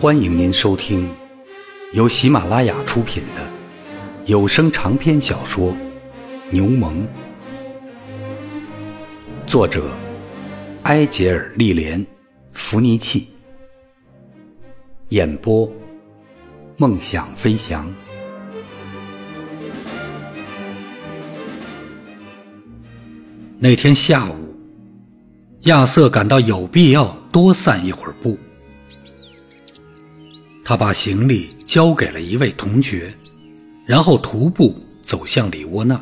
欢迎您收听由喜马拉雅出品的有声长篇小说《牛虻》，作者埃杰尔·利莲·弗尼契，演播梦想飞翔。那天下午，亚瑟感到有必要多散一会儿步。他把行李交给了一位同学，然后徒步走向里窝那。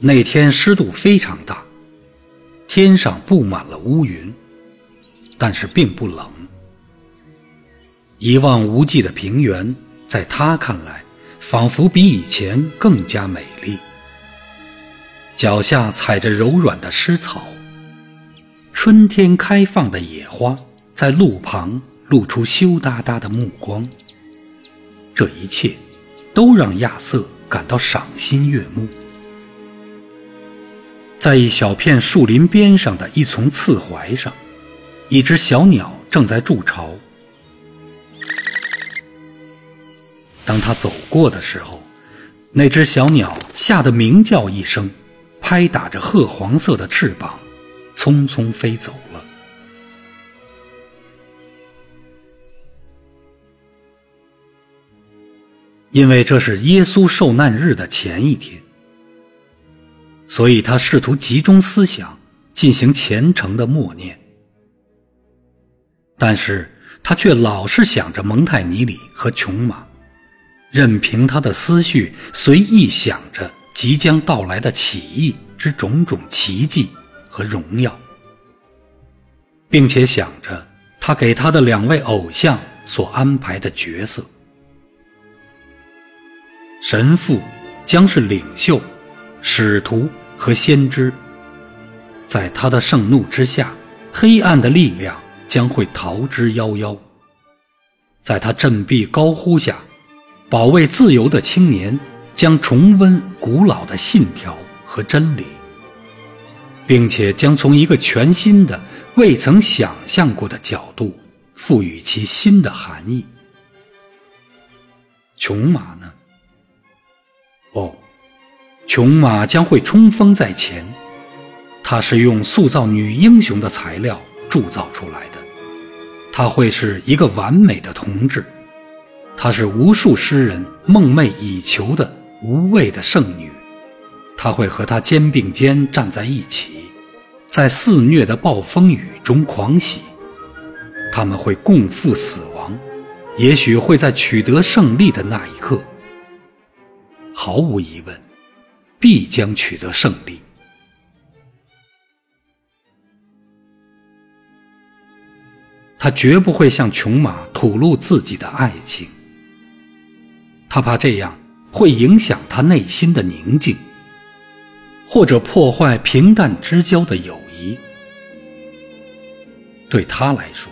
那天湿度非常大，天上布满了乌云，但是并不冷。一望无际的平原，在他看来，仿佛比以前更加美丽。脚下踩着柔软的湿草。春天开放的野花在路旁露出羞答答的目光，这一切都让亚瑟感到赏心悦目。在一小片树林边上的一丛刺槐上，一只小鸟正在筑巢。当他走过的时候，那只小鸟吓得鸣叫一声，拍打着褐黄色的翅膀。匆匆飞走了，因为这是耶稣受难日的前一天，所以他试图集中思想，进行虔诚的默念。但是他却老是想着蒙泰尼里和琼马，任凭他的思绪随意想着即将到来的起义之种种奇迹。和荣耀，并且想着他给他的两位偶像所安排的角色：神父将是领袖、使徒和先知。在他的盛怒之下，黑暗的力量将会逃之夭夭；在他振臂高呼下，保卫自由的青年将重温古老的信条和真理。并且将从一个全新的、未曾想象过的角度赋予其新的含义。琼马呢？哦，琼马将会冲锋在前。它是用塑造女英雄的材料铸造出来的。她会是一个完美的同志。她是无数诗人梦寐以求的无畏的圣女。她会和她肩并肩站在一起。在肆虐的暴风雨中狂喜，他们会共赴死亡，也许会在取得胜利的那一刻。毫无疑问，必将取得胜利。他绝不会向琼马吐露自己的爱情，他怕这样会影响他内心的宁静。或者破坏平淡之交的友谊，对他来说，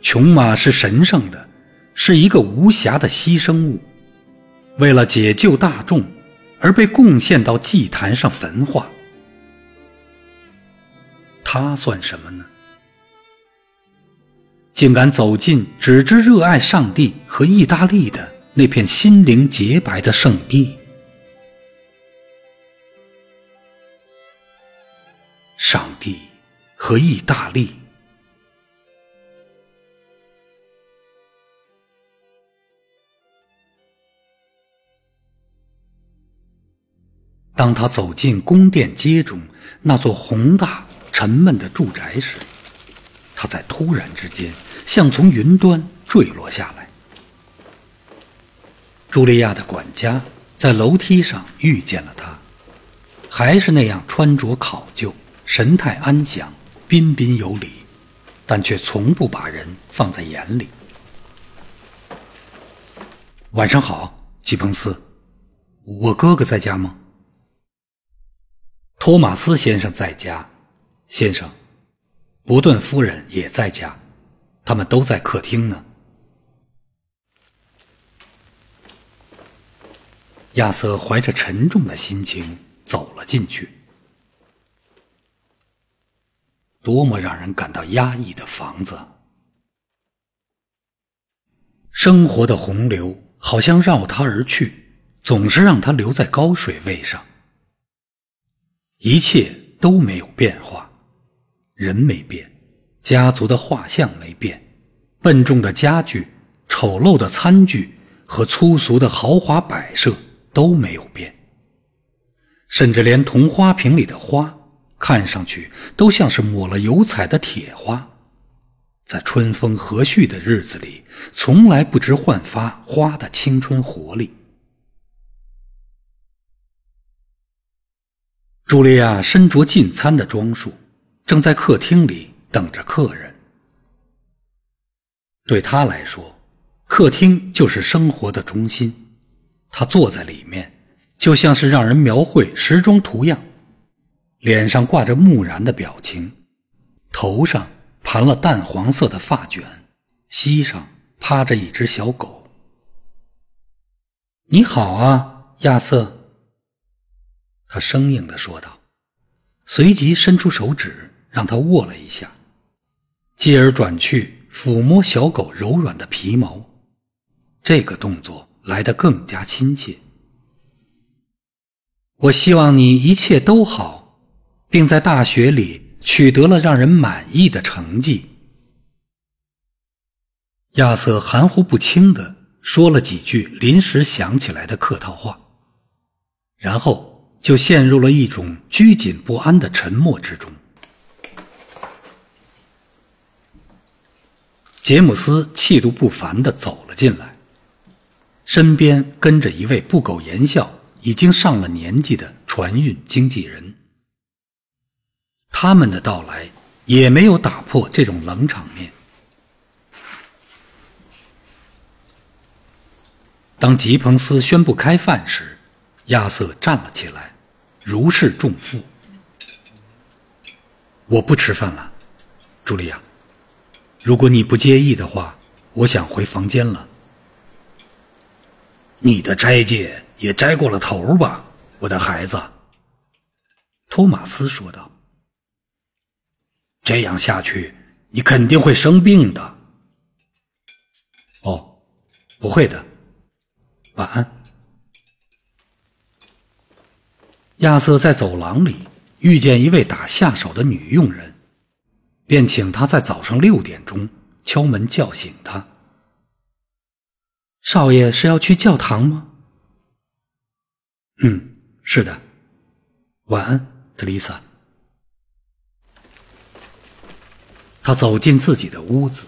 琼马是神圣的，是一个无瑕的牺牲物，为了解救大众而被贡献到祭坛上焚化。他算什么呢？竟敢走进只知热爱上帝和意大利的那片心灵洁白的圣地？和意大利。当他走进宫殿街中那座宏大沉闷的住宅时，他在突然之间像从云端坠落下来。茱莉亚的管家在楼梯上遇见了他，还是那样穿着考究。神态安详，彬彬有礼，但却从不把人放在眼里。晚上好，吉彭斯，我哥哥在家吗？托马斯先生在家，先生，伯顿夫人也在家，他们都在客厅呢。亚瑟怀着沉重的心情走了进去。多么让人感到压抑的房子！生活的洪流好像绕他而去，总是让他留在高水位上。一切都没有变化，人没变，家族的画像没变，笨重的家具、丑陋的餐具和粗俗的豪华摆设都没有变，甚至连铜花瓶里的花，看上去都像是抹了油彩的铁花，在春风和煦的日子里，从来不知焕发花的青春活力。茱莉亚身着进餐的装束，正在客厅里等着客人。对她来说，客厅就是生活的中心。她坐在里面，就像是让人描绘时装图样，脸上挂着木然的表情，头上盘了淡黄色的发卷，膝上趴着一只小狗。“你好啊，亚瑟。”他生硬地说道，随即伸出手指让他握了一下，继而转去抚摸小狗柔软的皮毛。这个动作来得更加亲切。我希望你一切都好，并在大学里取得了让人满意的成绩。亚瑟含糊不清的说了几句临时想起来的客套话，然后。就陷入了一种拘谨不安的沉默之中。杰姆斯气度不凡的走了进来，身边跟着一位不苟言笑、已经上了年纪的船运经纪人。他们的到来也没有打破这种冷场面。当吉彭斯宣布开饭时。亚瑟站了起来，如释重负。我不吃饭了，茱莉亚。如果你不介意的话，我想回房间了。你的斋戒也斋过了头吧，我的孩子。托马斯说道。这样下去，你肯定会生病的。哦，不会的。晚安。亚瑟在走廊里遇见一位打下手的女佣人，便请她在早上六点钟敲门叫醒他。少爷是要去教堂吗？嗯，是的。晚安，特丽莎。他走进自己的屋子，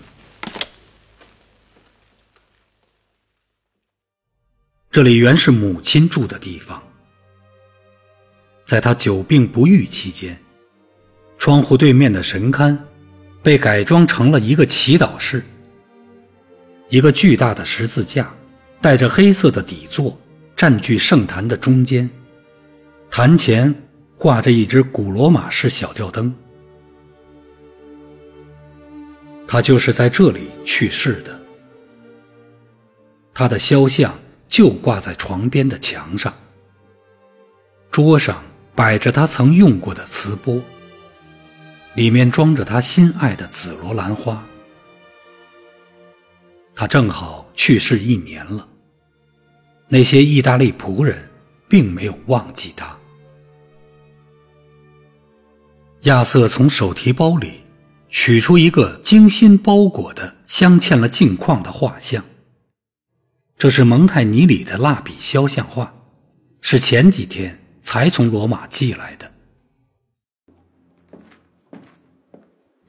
这里原是母亲住的地方。在他久病不愈期间，窗户对面的神龛被改装成了一个祈祷室。一个巨大的十字架带着黑色的底座占据圣坛的中间，坛前挂着一只古罗马式小吊灯。他就是在这里去世的。他的肖像就挂在床边的墙上，桌上。摆着他曾用过的瓷钵，里面装着他心爱的紫罗兰花。他正好去世一年了。那些意大利仆人并没有忘记他。亚瑟从手提包里取出一个精心包裹的、镶嵌了镜框的画像。这是蒙泰尼里的蜡笔肖像画，是前几天。才从罗马寄来的。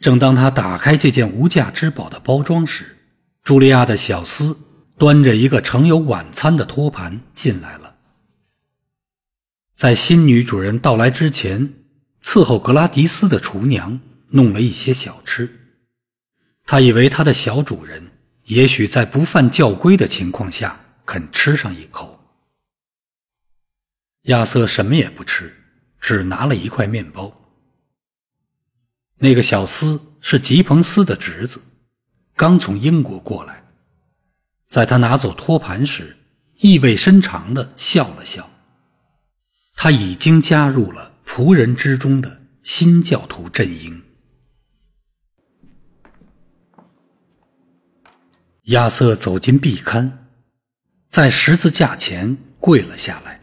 正当他打开这件无价之宝的包装时，茱莉亚的小厮端着一个盛有晚餐的托盘进来了。在新女主人到来之前，伺候格拉迪斯的厨娘弄了一些小吃。他以为他的小主人也许在不犯教规的情况下肯吃上一口。亚瑟什么也不吃，只拿了一块面包。那个小厮是吉彭斯的侄子，刚从英国过来。在他拿走托盘时，意味深长的笑了笑。他已经加入了仆人之中的新教徒阵营。亚瑟走进壁龛，在十字架前跪了下来。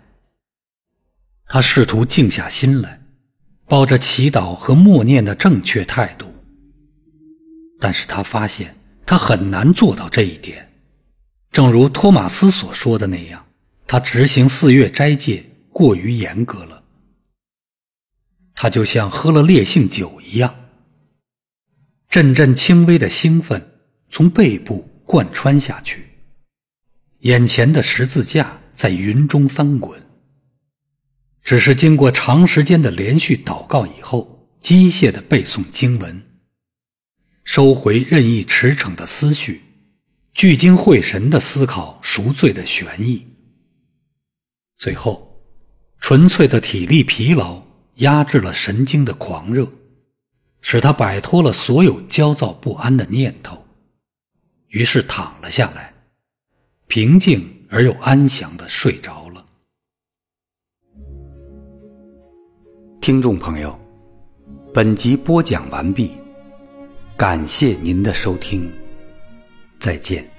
他试图静下心来，抱着祈祷和默念的正确态度，但是他发现他很难做到这一点。正如托马斯所说的那样，他执行四月斋戒过于严格了。他就像喝了烈性酒一样，阵阵轻微的兴奋从背部贯穿下去，眼前的十字架在云中翻滚。只是经过长时间的连续祷告以后，机械的背诵经文，收回任意驰骋的思绪。聚精会神的思考赎罪的玄意，最后，纯粹的体力疲劳压制了神经的狂热，使他摆脱了所有焦躁不安的念头，于是躺了下来，平静而又安详的睡着了。听众朋友，本集播讲完毕，感谢您的收听。再见。